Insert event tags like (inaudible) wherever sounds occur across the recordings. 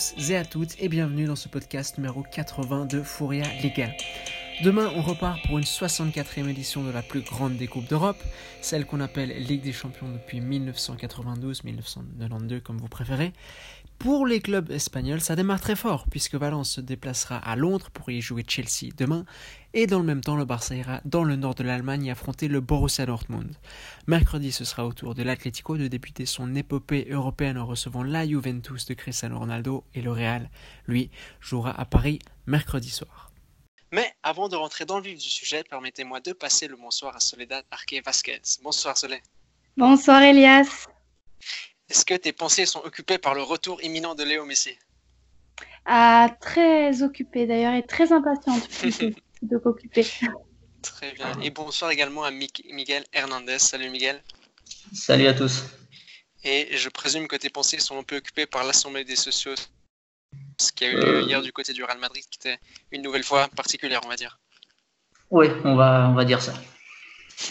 Tous et à toutes et bienvenue dans ce podcast numéro 80 de Fouria Liga. Demain, on repart pour une 64e édition de la plus grande des Coupes d'Europe, celle qu'on appelle Ligue des Champions depuis 1992-1992 comme vous préférez. Pour les clubs espagnols, ça démarre très fort puisque Valence se déplacera à Londres pour y jouer Chelsea demain et dans le même temps le Barça ira dans le nord de l'Allemagne y affronter le Borussia Dortmund. Mercredi, ce sera au tour de l'Atlético de débuter son épopée européenne en recevant la Juventus de Cristiano Ronaldo et le Real, lui, jouera à Paris mercredi soir. Mais avant de rentrer dans le vif du sujet, permettez-moi de passer le bonsoir à Soledad Arque Vasquez. Bonsoir Soledad. Bonsoir Elias. Est-ce que tes pensées sont occupées par le retour imminent de Léo Messi? Ah, Très occupée d'ailleurs et très impatiente (laughs) de s'occuper. Très bien. Et bonsoir également à Miguel Hernandez. Salut Miguel. Salut à tous. Et je présume que tes pensées sont un peu occupées par l'Assemblée des socios, ce qui a eu lieu euh. hier du côté du Real Madrid, qui était une nouvelle fois particulière, on va dire. Oui, on va, on va dire ça. (laughs)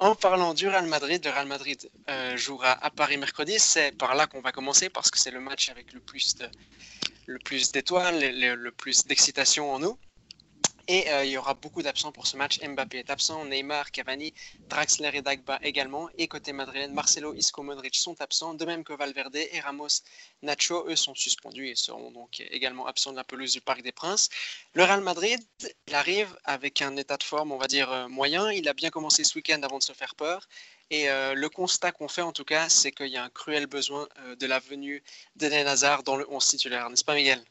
En parlant du Real Madrid, le Real Madrid euh, jouera à Paris mercredi. C'est par là qu'on va commencer parce que c'est le match avec le plus le plus d'étoiles, le, plus d'excitation en nous. Et euh, il y aura beaucoup d'absents pour ce match. Mbappé est absent, Neymar, Cavani, Draxler et Dagba également. Et côté madrilène, Marcelo, Isco, Modric sont absents, de même que Valverde et Ramos, Nacho, eux sont suspendus et seront donc également absents de la pelouse du Parc des Princes. Le Real Madrid, il arrive avec un état de forme, on va dire, euh, moyen. Il a bien commencé ce week-end avant de se faire peur. Et euh, le constat qu'on fait en tout cas, c'est qu'il y a un cruel besoin de la venue d'Eden Hazard dans le 11 titulaire, n'est-ce pas Miguel?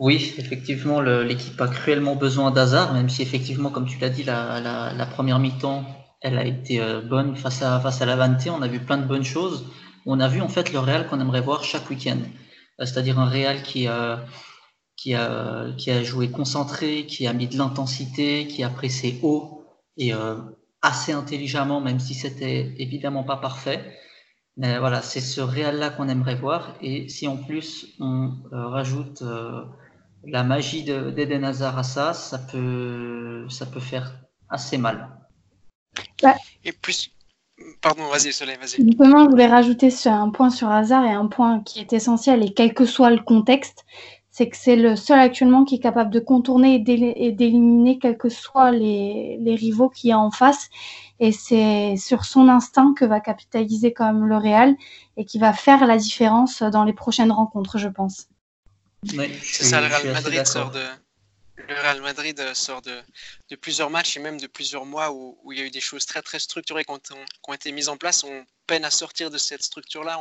Oui, effectivement, l'équipe a cruellement besoin d'hasard, même si effectivement, comme tu l'as dit, la, première mi-temps, elle a été euh, bonne face à, face la Vanté. On a vu plein de bonnes choses. On a vu en fait le Real qu'on aimerait voir chaque week-end. Euh, c'est-à-dire un Real qui a joué concentré, qui a mis de l'intensité, qui a pressé haut et euh, assez intelligemment, même si c'était évidemment pas parfait. Mais voilà, c'est ce Real-là qu'on aimerait voir. Et si en plus on rajoute la magie d'Eden Hazard à ça, ça peut, ça peut faire assez mal. Et plus. Pardon, vas-y, Soleil, vas-y. Justement, je voulais rajouter un point sur Hazard et un point qui est essentiel, et quel que soit le contexte, c'est que c'est le seul actuellement qui est capable de contourner et d'éliminer quels que soient les, les rivaux qu'il y a en face. Et c'est sur son instinct que va capitaliser quand même le Real et qui va faire la différence dans les prochaines rencontres, je pense c'est ça, le Real Madrid sort de. Le Real Madrid euh, sort de, de, plusieurs matchs et même de plusieurs mois où, où, il y a eu des choses très très structurées qui ont, qui ont, été mises en place. On peine à sortir de cette structure-là.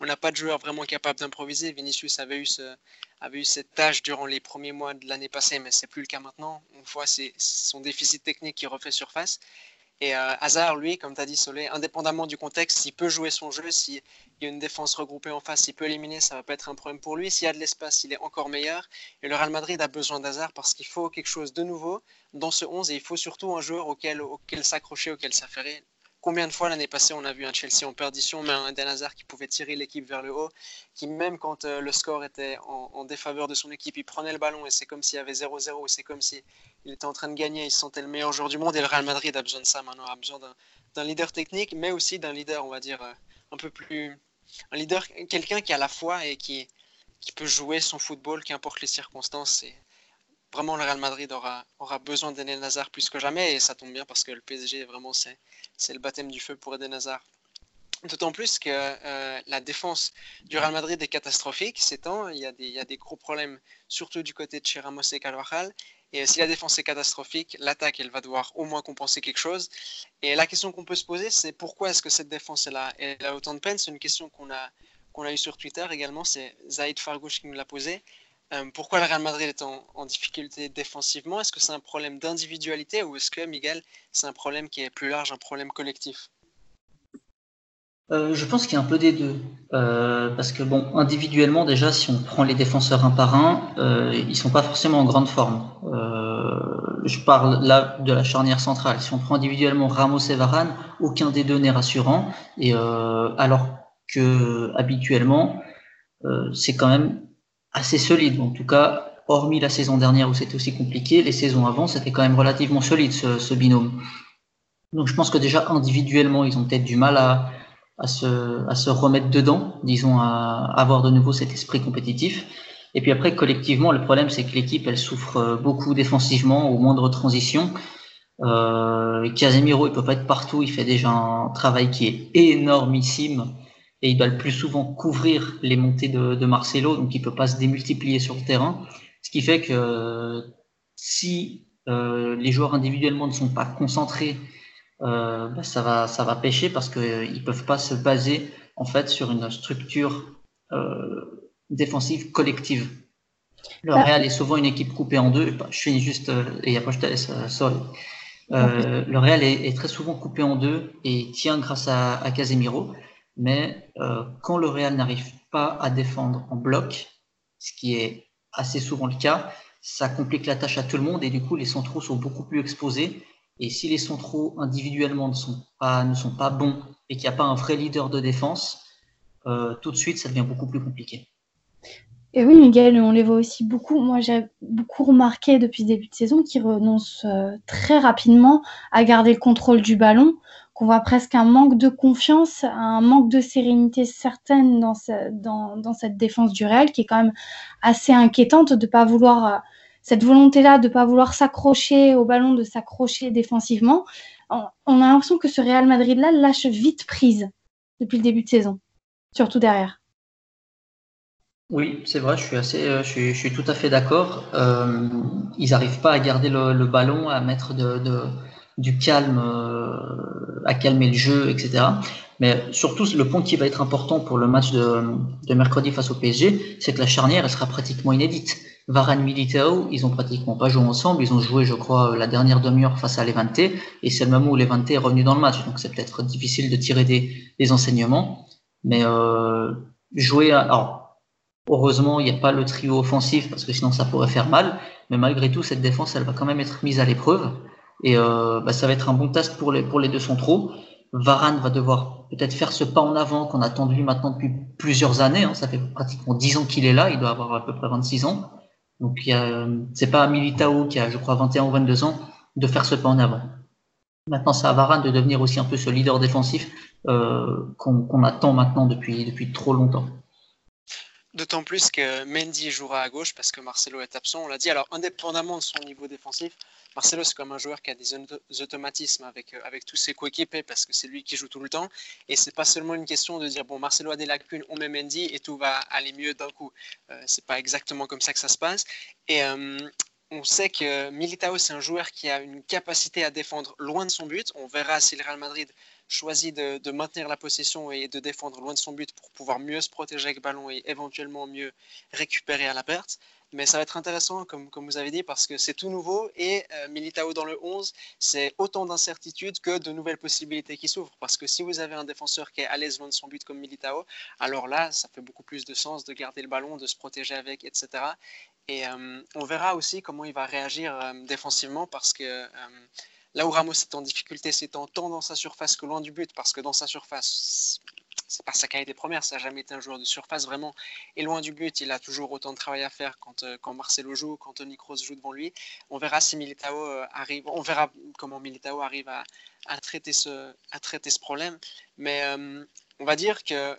On n'a pas de joueur vraiment capable d'improviser. Vinicius avait eu, ce, avait eu cette tâche durant les premiers mois de l'année passée, mais c'est plus le cas maintenant. On voit c'est son déficit technique qui refait surface. Et euh, Hazard, lui, comme tu as dit, Solé, indépendamment du contexte, s'il peut jouer son jeu, s'il y a une défense regroupée en face, s'il peut éliminer, ça va pas être un problème pour lui. S'il y a de l'espace, il est encore meilleur. Et le Real Madrid a besoin d'Hazard parce qu'il faut quelque chose de nouveau dans ce 11 et il faut surtout un joueur auquel, auquel s'accrocher, auquel s'affairer. Combien de fois l'année passée on a vu un Chelsea en perdition, mais un Den Hazard qui pouvait tirer l'équipe vers le haut, qui même quand euh, le score était en, défaveur de son équipe, il prenait le ballon et c'est comme s'il y avait 0-0, c'est comme s'il était en train de gagner, il se sentait le meilleur joueur du monde et le Real Madrid a besoin de ça maintenant, a besoin d'un leader technique, mais aussi d'un leader, on va dire, euh, un peu plus... Un leader, quelqu'un qui a la foi et qui, peut jouer son football, qu'importe les circonstances. Vraiment le Real Madrid aura, besoin d'Eden Hazard plus que jamais et ça tombe bien parce que le PSG vraiment c'est, c'est le baptême du feu pour Eden Hazard. D'autant plus que euh, la défense du Real Madrid est catastrophique ces temps. Il y, a des, il y a des gros problèmes, surtout du côté de chez Ramos et Carvajal. Et si la défense est catastrophique, l'attaque, elle va devoir au moins compenser quelque chose. Et la question qu'on peut se poser, c'est pourquoi est-ce que cette défense est là? Elle a autant de peine? C'est une question qu'on a, qu'on a eue sur Twitter également. C'est Zaid Fargouche qui nous l'a posée. Euh, pourquoi le Real Madrid est en, difficulté défensivement? Est-ce que c'est un problème d'individualité ou est-ce que, Miguel, c'est un problème qui est plus large, un problème collectif? Euh, je pense qu'il y a un peu des deux. Euh, parce que, bon, individuellement, déjà, si on prend les défenseurs un par un, ils ne sont pas forcément en grande forme. je parle là de la charnière centrale. Si on prend individuellement Ramos et Varane, aucun des deux n'est rassurant. Et alors que, habituellement, c'est quand même assez solide. En tout cas, hormis la saison dernière où c'était aussi compliqué, les saisons avant, c'était quand même relativement solide ce, binôme. Donc je pense que déjà individuellement, ils ont peut-être du mal à, à se, remettre dedans, disons, à avoir de nouveau cet esprit compétitif. Et puis après, collectivement, le problème, c'est que l'équipe, elle souffre beaucoup défensivement au moindre transition. Euh, Casemiro, il peut pas être partout, il fait déjà un travail qui est énormissime et il doit le plus souvent couvrir les montées de, Marcelo, donc il peut pas se démultiplier sur le terrain. Ce qui fait que si euh, les joueurs individuellement ne sont pas concentrés, euh, bah, ça va ça va pêcher parce qu'ils euh, peuvent pas se baser en fait sur une structure euh, défensive collective. Le bah, Real est souvent une équipe coupée en deux. Je finis juste et après je te laisse. Sorry. Le Real est, est, très souvent coupé en deux et tient grâce à, à Casemiro. Mais quand le Real n'arrive pas à défendre en bloc, ce qui est assez souvent le cas, ça complique la tâche à tout le monde et du coup les centraux sont beaucoup plus exposés. Et si les centraux individuellement ne sont pas, ne bons et qu'il n'y a pas un vrai leader de défense, euh, tout de suite ça devient beaucoup plus compliqué. Et oui, Miguel, on les voit aussi beaucoup. Moi, j'ai beaucoup remarqué depuis le début de saison qu'ils renoncent euh, très rapidement à garder le contrôle du ballon, qu'on voit presque un manque de confiance, un manque de sérénité certaine dans, cette défense du Real, qui est quand même assez inquiétante de pas vouloir euh, cette volonté-là de pas vouloir s'accrocher au ballon, de s'accrocher défensivement. On, a l'impression que ce Real Madrid-là lâche vite prise depuis le début de saison, surtout derrière. Oui, c'est vrai, je suis assez, euh, je suis, tout à fait d'accord. Euh, ils n'arrivent pas à garder le, ballon, à mettre du calme, euh, à calmer le jeu, etc. Mais surtout, le point qui va être important pour le match de, de mercredi face au PSG, c'est que la charnière, elle sera pratiquement inédite. Varane Militao, ils ont pratiquement pas joué ensemble. Ils ont joué, je crois, la dernière demi-heure face à Levante, et c'est le moment où Levante est revenu dans le match. Donc c'est peut-être difficile de tirer des, enseignements. Mais euh, jouer, à, alors Heureusement, il n'y a pas le trio offensif parce que sinon ça pourrait faire mal. Mais malgré tout, cette défense, elle va quand même être mise à l'épreuve. Et euh, bah, ça va être un bon test pour les, pour les deux centraux. Varane va devoir peut-être faire ce pas en avant qu'on attend de lui maintenant depuis plusieurs années. Hein. Ça fait pratiquement 10 ans qu'il est là. Il doit avoir à peu près 26 ans. Donc, c'est pas Militao qui a, je crois, 21 ou 22 ans de faire ce pas en avant. Maintenant, c'est à Varane de devenir aussi un peu ce leader défensif euh, qu'on qu attend maintenant depuis trop longtemps. D'autant plus que Mendy jouera à gauche parce que Marcelo est absent, on l'a dit. Alors, indépendamment de son niveau défensif, Marcelo, c'est comme un joueur qui a des automatismes avec, euh, avec tous ses coéquipiers parce que c'est lui qui joue tout le temps. Et c'est pas seulement une question de dire, bon, Marcelo a des lacunes, on met Mendy et tout va aller mieux d'un coup. Euh, c'est pas exactement comme ça que ça se passe. Et euh, on sait que Militao, c'est un joueur qui a une capacité à défendre loin de son but. On verra si le Real Madrid choisit de, de, maintenir la possession et de défendre loin de son but pour pouvoir mieux se protéger avec le ballon et éventuellement mieux récupérer à la perte. Mais ça va être intéressant, comme, comme vous avez dit, parce que c'est tout nouveau et euh, Militao dans le 11, c'est autant d'incertitudes que de nouvelles possibilités qui s'ouvrent. Parce que si vous avez un défenseur qui est à l'aise loin de son but comme Militao, alors là, ça fait beaucoup plus de sens de garder le ballon, de se protéger avec, etc. Et euh, on verra aussi comment il va réagir euh, défensivement parce que Là où Ramos est en difficulté, c'est en tant dans sa surface que loin du but, parce que dans sa surface, c'est pas sa qualité première, ça n'a jamais été un joueur de surface vraiment. Et loin du but, il a toujours autant de travail à faire quand, euh, quand Marcelo joue, quand Tony Kroos joue devant lui. On verra euh, comment Militao arrive à, traiter, ce, problème. Mais euh, on va dire que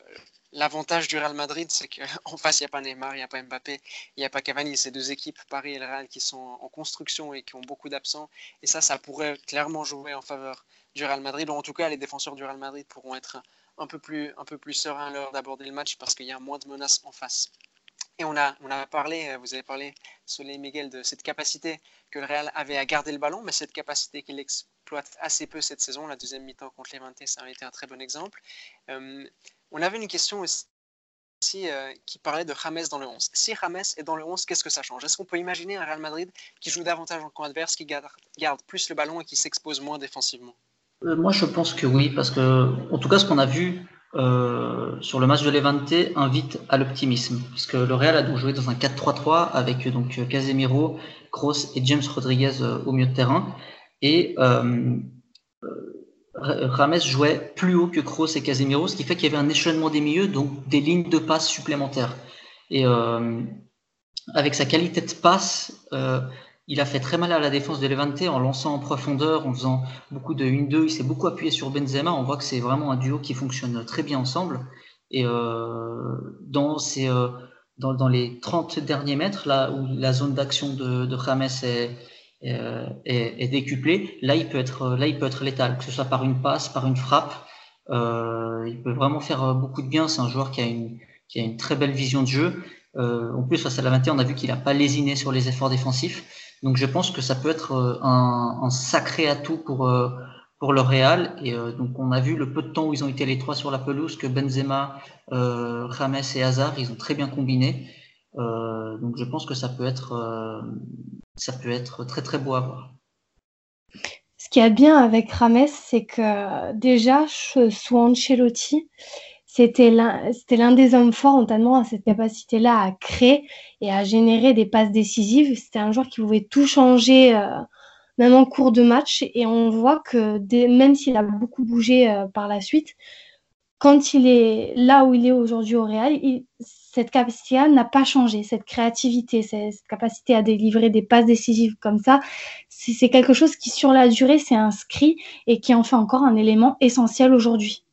L'avantage du Real Madrid, c'est qu'en (laughs) face, il n'y a pas Neymar, il n'y a pas Mbappé, il n'y a pas Cavani. C'est deux équipes, Paris et le Real, qui sont en construction et qui ont beaucoup d'absents. Et ça, ça pourrait clairement jouer en faveur du Real Madrid. En tout cas, les défenseurs du Real Madrid pourront être un peu plus, un peu plus sereins à l'heure d'aborder le match parce qu'il y a moins de menaces en face. Et on a, on a parlé, vous avez parlé, Soleil Miguel, de cette capacité que le Real avait à garder le ballon, mais cette capacité qu'il exploite assez peu cette saison. La deuxième mi-temps contre les 20, ça a été un très bon exemple. Euh, on avait une question aussi euh, qui parlait de James dans le 11. Si James est dans le 11, qu'est-ce que ça change? Est-ce qu'on peut imaginer un Real Madrid qui joue davantage en camp adverse, qui garde, garde plus le ballon et qui s'expose moins défensivement? Euh, Moi, je pense que oui, parce que, en tout cas, ce qu'on a vu euh, sur le match de Levante invite à l'optimisme, puisque le Real a donc joué dans un 4-3-3 avec donc Casemiro, Kroos et James Rodriguez au milieu de terrain. Et Rames jouait plus haut que Kroos et Casemiro, ce qui fait qu'il y avait un échelonnement des milieux, donc des lignes de passe supplémentaires. Et euh, avec sa qualité de passe, euh, il a fait très mal à la défense de Levante en lançant en profondeur, en faisant beaucoup de 1-2. Il s'est beaucoup appuyé sur Benzema. On voit que c'est vraiment un duo qui fonctionne très bien ensemble. Et euh, dans, ces, euh, dans, dans, les 30 derniers mètres, là où la zone d'action de, de James est, est, est, décuplée, là il, peut être, là il peut être létal, que ce soit par une passe, par une frappe. Euh, il peut vraiment faire beaucoup de bien. C'est un joueur qui a une, qui a une très belle vision de jeu. Euh, en plus, face à la 21, on a vu qu'il n'a pas lésiné sur les efforts défensifs. Donc je pense que ça peut être euh, un, sacré atout pour, euh, pour le Real. Et euh, donc on a vu le peu de temps où ils ont été les trois sur la pelouse que Benzema, euh, James et Hazard, ils ont très bien combiné. Donc je pense que ça peut être ça peut être très très beau à voir. Ce qui est bien avec Rames, c'est que déjà sous Ancelotti, c'était l'un des hommes forts, notamment à cette capacité-là à créer et à générer des passes décisives. C'était un joueur qui pouvait tout changer, euh, même en cours de match. Et on voit que même s'il a beaucoup bougé euh, par la suite, quand il est là où il est aujourd'hui au Real, cette capacité n'a pas changé. Cette créativité, cette capacité à délivrer des passes décisives comme ça, c'est quelque chose qui, sur la durée, s'est inscrit et qui en fait encore un élément essentiel aujourd'hui.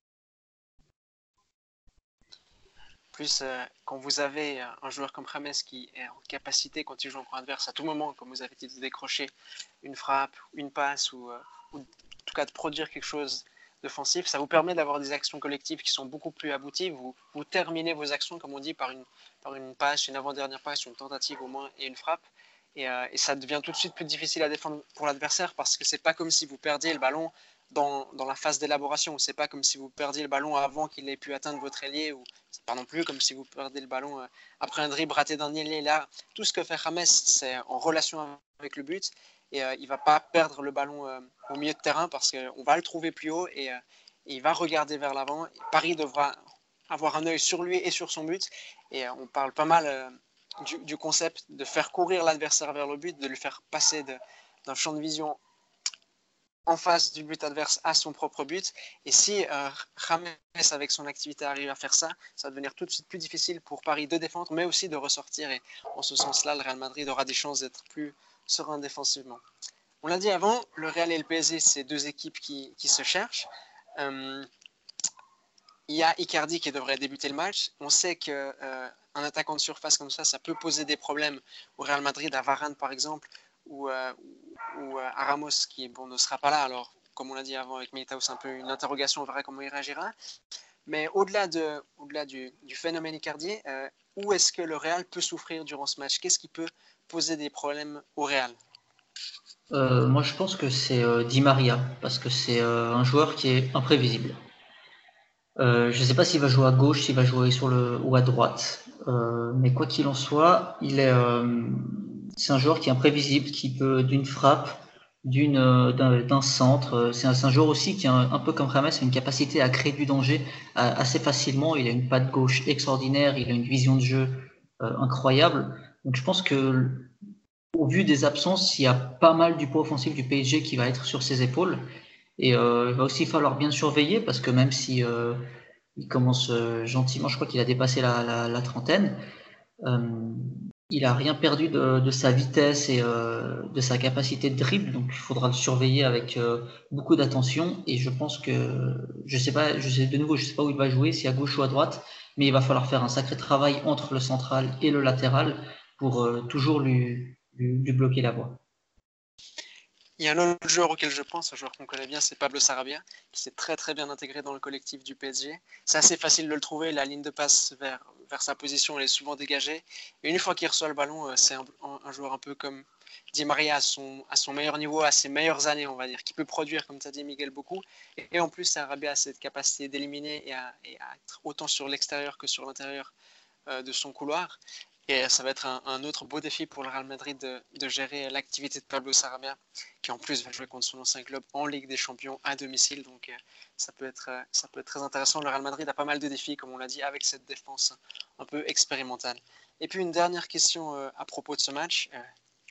Plus, euh, quand vous avez euh, un joueur comme Rames qui est en capacité, quand il joue en camp adverse, à tout moment, comme vous avez dit, de décrocher une frappe, une passe, ou, euh, en tout cas de produire quelque chose d'offensif, ça vous permet d'avoir des actions collectives qui sont beaucoup plus abouties. Vous, vous terminez vos actions, comme on dit, par une, par une passe, une avant-dernière passe, une tentative au moins, et une frappe. Et, et, ça devient tout de suite plus difficile à défendre pour l'adversaire parce que c'est pas comme si vous perdiez le ballon dans, la phase d'élaboration. C'est pas comme si vous perdiez le ballon avant qu'il ait pu atteindre votre ailier, ou c'est pas non plus comme si vous perdez le ballon euh, après un dribble raté d'un ailier. Là, tout ce que fait James, c'est en relation avec le but, et euh, il va pas perdre le ballon euh, au milieu de terrain parce qu'on va le trouver plus haut et, et il va regarder vers l'avant. Paris devra avoir un œil sur lui et sur son but, et on parle pas mal du, du, concept de faire courir l'adversaire vers le but, de lui faire passer d'un champ de vision en face du but adverse à son propre but. Et si euh, James, avec son activité, arrive à faire ça, ça va devenir tout de suite plus difficile pour Paris de défendre, mais aussi de ressortir. Et en ce sens-là, le Real Madrid aura des chances d'être plus serein défensivement. On l'a dit avant, le Real et le PSG, c'est deux équipes qui, qui se cherchent. Euh, il y a Icardi qui devrait débuter le match. On sait qu'un euh, attaquant de surface comme ça, ça peut poser des problèmes au Real Madrid, à Varane par exemple, ou, euh, ou à Ramos qui bon, ne sera pas là. Alors, comme on l'a dit avant avec Militao, c'est un peu une interrogation, on verra comment il réagira. Mais au-delà de, au-delà du, phénomène Icardi, euh, où est-ce que le Real peut souffrir durant ce match? Qu'est-ce qui peut poser des problèmes au Real? Euh, Moi, je pense que c'est euh, Di Maria, parce que c'est euh, un joueur qui est imprévisible. Euh, je ne sais pas s'il va jouer à gauche, s'il va jouer sur le ou à droite, mais quoi qu'il en soit, il est c'est un joueur qui est imprévisible, qui peut d'une frappe, euh, d'un centre. Euh, c'est un, joueur aussi qui a un, peu comme Rames, a une capacité à créer du danger assez facilement. Il a une patte gauche extraordinaire, il a une vision de jeu euh, incroyable. Donc je pense que au vu des absences, il y a pas mal du poids offensif du PSG qui va être sur ses épaules. Et euh, il va aussi falloir bien surveiller parce que même si euh, il commence gentiment, je crois qu'il a dépassé la, trentaine. Euh, il a rien perdu de, sa vitesse et euh, de sa capacité de dribble, donc il faudra le surveiller avec euh, beaucoup d'attention. Et je pense que, je sais pas, je sais de nouveau, je sais pas où il va jouer, si à gauche ou à droite, mais il va falloir faire un sacré travail entre le central et le latéral pour euh, toujours lui, lui, lui bloquer la voie. Il y a un autre joueur auquel je pense, un joueur qu'on connaît bien, c'est Pablo Sarabia, qui s'est très très bien intégré dans le collectif du PSG. C'est assez facile de le trouver, la ligne de passe vers, vers sa position, elle est souvent dégagée. Et une fois qu'il reçoit le ballon, euh, c'est un, joueur un peu comme Di Maria à son, meilleur niveau, à ses meilleures années, on va dire, qui peut produire, comme as dit Miguel, beaucoup. Et, et en plus, Sarabia a cette capacité d'éliminer et, et, à être autant sur l'extérieur que sur l'intérieur euh, de son couloir. Et ça va être un, autre beau défi pour le Real Madrid de, gérer l'activité de Pablo Sarabia, qui en plus va jouer contre son ancien club en Ligue des Champions à domicile. Donc euh, ça peut, être, euh, ça peut être très intéressant. Le Real Madrid a pas mal de défis, comme on l'a dit, avec cette défense un peu expérimentale. Et puis une dernière question euh, à propos de ce match.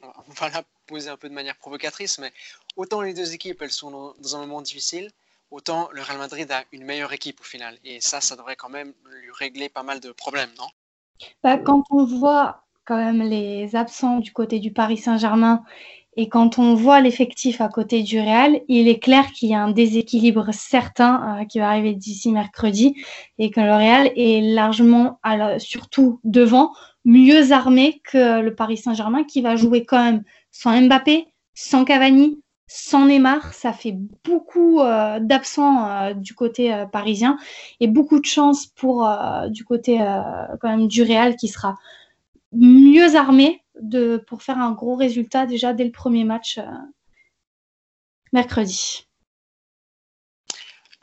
on va la poser un peu de manière provocatrice, mais autant les deux équipes, elles sont dans un moment difficile, autant le Real Madrid a une meilleure équipe au final. Et ça, ça devrait quand même lui régler pas mal de problèmes, non? Bah, quand on voit quand même les absents du côté du Paris Saint-Germain Et quand on voit l'effectif à côté du Real, il est clair qu'il y a un déséquilibre certain euh, qui va arriver d'ici mercredi et que le Real est largement, surtout devant, mieux armé que le Paris Saint-Germain qui va jouer quand même sans Mbappé, sans Cavani, sans Neymar. Ça fait beaucoup euh, d'absents euh, du côté parisien et beaucoup de chance pour du côté quand même du Real qui sera mieux armé de, pour faire un gros résultat déjà dès le premier match euh, mercredi.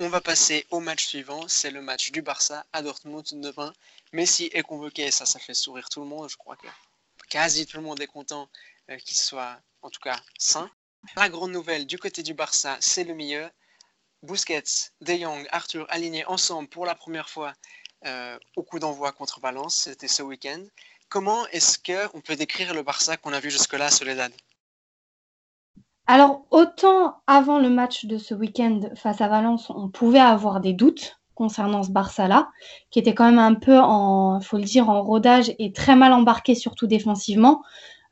On va passer au match suivant, c'est le match du Barça à Dortmund demain. Messi est convoqué, ça, ça fait sourire tout le monde. Je crois que quasi tout le monde est content euh, qu'il soit, en tout cas, sain. La grande nouvelle du côté du Barça, c'est le milieu. Busquets, De Jong, Arthur alignés ensemble pour la première fois euh, au coup d'envoi contre Valence. C'était ce week-end. Comment est-ce qu'on peut décrire le Barça qu'on a vu jusque-là, Soledad? Alors, autant avant le match de ce week-end face à Valence, on pouvait avoir des doutes concernant ce Barça-là, qui était quand même un peu en, faut le dire, en rodage et très mal embarqué, surtout défensivement,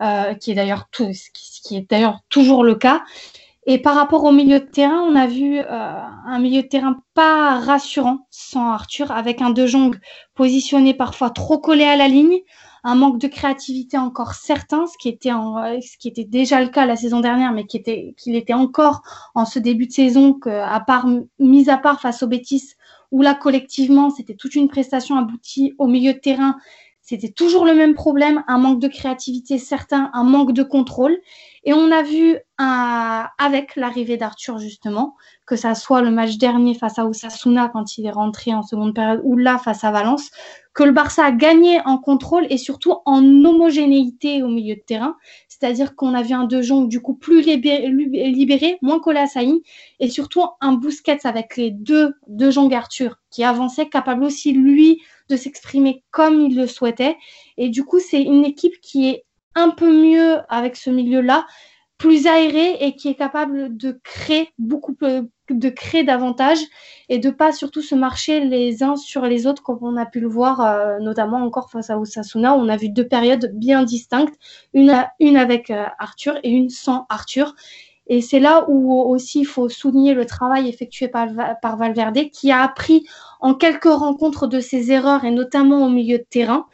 euh, qui est d'ailleurs qui est d'ailleurs toujours le cas. Et par rapport au milieu de terrain, on a vu euh, un milieu de terrain pas rassurant sans Arthur, avec un De Jong positionné parfois trop collé à la ligne, un manque de créativité encore certain, ce qui était, en, ce qui était déjà le cas la saison dernière, mais qui était, qu'il était encore en ce début de saison, à part, mis à part face aux bêtises, où là, collectivement, c'était toute une prestation aboutie au milieu de terrain. C'était toujours le même problème, un manque de créativité certain, un manque de contrôle. Et on a vu avec l'arrivée d'Arthur, justement, que ça soit le match dernier face à Osasuna quand il est rentré en seconde période ou là face à Valence, que le Barça a gagné en contrôle et surtout en homogénéité au milieu de terrain. C'est-à-dire qu'on a vu un De Jong du coup plus libéré, moins collé à et surtout un Busquets avec les deux De Jong Arthur qui avançait, capable aussi lui de s'exprimer comme il le souhaitait. Et du coup, c'est une équipe qui est un peu mieux avec ce milieu-là, plus aéré et qui est capable de créer beaucoup de créer davantage et de pas surtout se marcher les uns sur les autres comme on a pu le voir euh, notamment encore face à Osasuna on a vu deux périodes bien distinctes une, une avec euh, Arthur et une sans Arthur et c'est là où aussi il faut souligner le travail effectué par, Valverde qui a appris en quelques rencontres de ses erreurs et notamment au milieu de terrain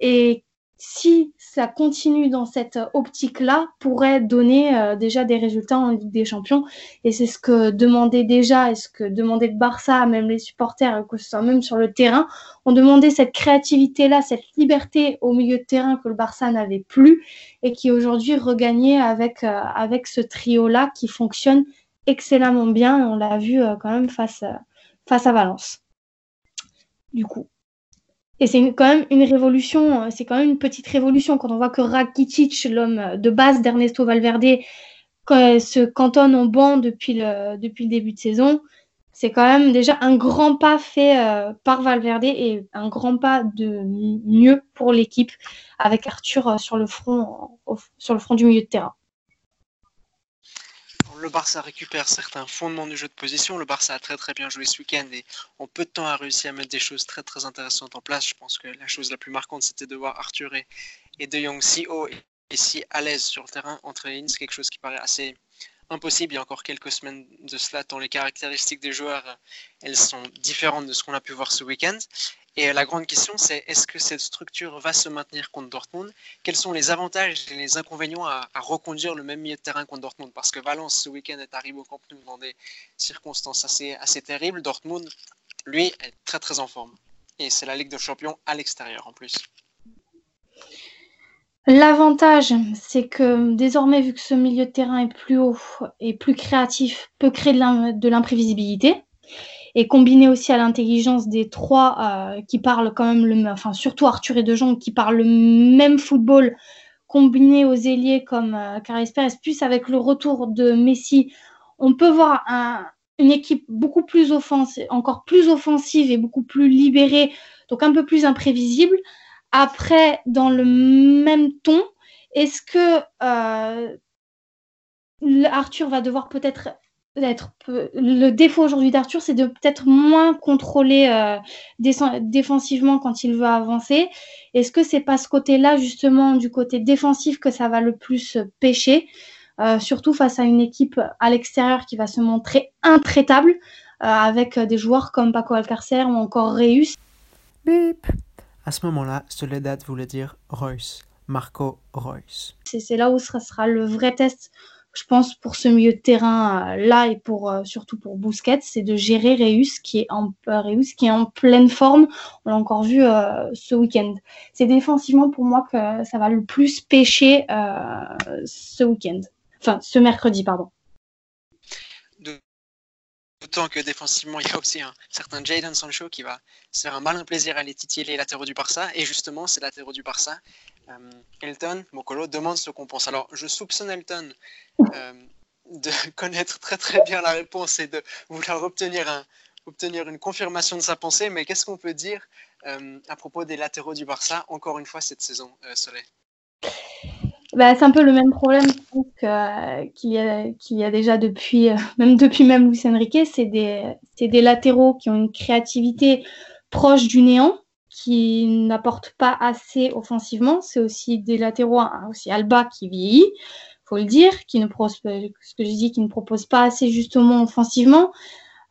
et si ça continue dans cette optique-là, pourrait donner euh, déjà des résultats en Ligue des Champions. Et c'est ce que demandait déjà, et ce que demandait le Barça, même les supporters, que ce soit même sur le terrain, on demandait cette créativité-là, cette liberté au milieu de terrain que le Barça n'avait plus et qui aujourd'hui regagnait avec, euh, avec ce trio-là qui fonctionne excellemment bien. On l'a vu euh, quand même face, face à Valence. Du coup. Et c'est quand même une révolution, euh, c'est quand même une petite révolution quand on voit que Rakitic, l'homme de base d'Ernesto Valverde, se cantonne en banc depuis le, début de saison. C'est quand même déjà un grand pas fait euh, par Valverde et un grand pas de mieux pour l'équipe avec Arthur euh, sur le front du milieu de terrain le Barça récupère certains fondements du jeu de position. Le Barça a très très bien joué ce week-end et en peu de temps a réussi à mettre des choses très très intéressantes en place. Je pense que la chose la plus marquante c'était de voir Arthur et, De Jong si haut et si à l'aise sur le terrain entre les lignes. C'est quelque chose qui paraît assez impossible il y a encore quelques semaines de cela, tant les caractéristiques des joueurs elles sont différentes de ce qu'on a pu voir ce week-end. Et la grande question, c'est est-ce que cette structure va se maintenir contre Dortmund? Quels sont les avantages et les inconvénients à, reconduire le même milieu de terrain contre Dortmund? Parce que Valence, ce week-end, est arrivé au Camp Nou dans des circonstances assez, assez terribles. Dortmund, lui, est très très en forme. Et c'est la Ligue de Champions à l'extérieur en plus. L'avantage, c'est que désormais, vu que ce milieu de terrain est plus haut et plus créatif, peut créer de l'imprévisibilité et combiné aussi à l'intelligence des trois euh, qui parlent quand même le enfin surtout Arthur et De Jong qui parlent le même football combiné aux ailiers comme euh, Perez plus avec le retour de Messi on peut voir une équipe beaucoup plus offensive encore plus offensive et beaucoup plus libérée donc un peu plus imprévisible. Après dans le même ton est-ce que euh, Arthur va devoir peut-être le défaut aujourd'hui d'Arthur, c'est de peut-être moins contrôler euh, défensivement quand il veut avancer. Est-ce que c'est pas ce côté-là, justement, du côté défensif, que ça va le plus pêcher surtout face à une équipe à l'extérieur qui va se montrer intraitable, avec des joueurs comme Paco Alcacer ou encore Reus. Bip À ce moment-là, Soledad voulait dire Royce, Marco Royce. C'est là où sera, sera le vrai test je pense, pour ce milieu de terrain euh, là et pour euh, surtout pour Bousquet, c'est de gérer Reus qui est en euh, qui est en pleine forme. On l'a encore vu ce week-end. C'est défensivement pour moi que ça va le plus pêcher ce week-end. Enfin, ce mercredi, pardon. D'autant que défensivement, (laughs) il y a aussi un certain Jadon Sancho qui va se faire un malin plaisir à aller titiller les latéraux du Barça. Et justement, ces latéraux du Barça, euh, Elton Mokolo demande ce qu'on pense. Alors, je soupçonne Elton euh, de (laughs) connaître très très bien la réponse et de vouloir obtenir, un, obtenir une confirmation de sa pensée, mais qu'est-ce qu'on peut dire euh, à propos des latéraux du Barça, encore une fois cette saison, Soleil bah, c'est un peu le même problème qu'il y, a, déjà depuis, (laughs) même depuis même Luis Enrique, c'est des latéraux qui ont une créativité proche du néant, qui n'apporte pas assez offensivement. C'est aussi des latéraux, hein, aussi Alba qui vieillit, faut le dire, qui ne propose, ce que je dis, qui ne propose pas assez justement offensivement.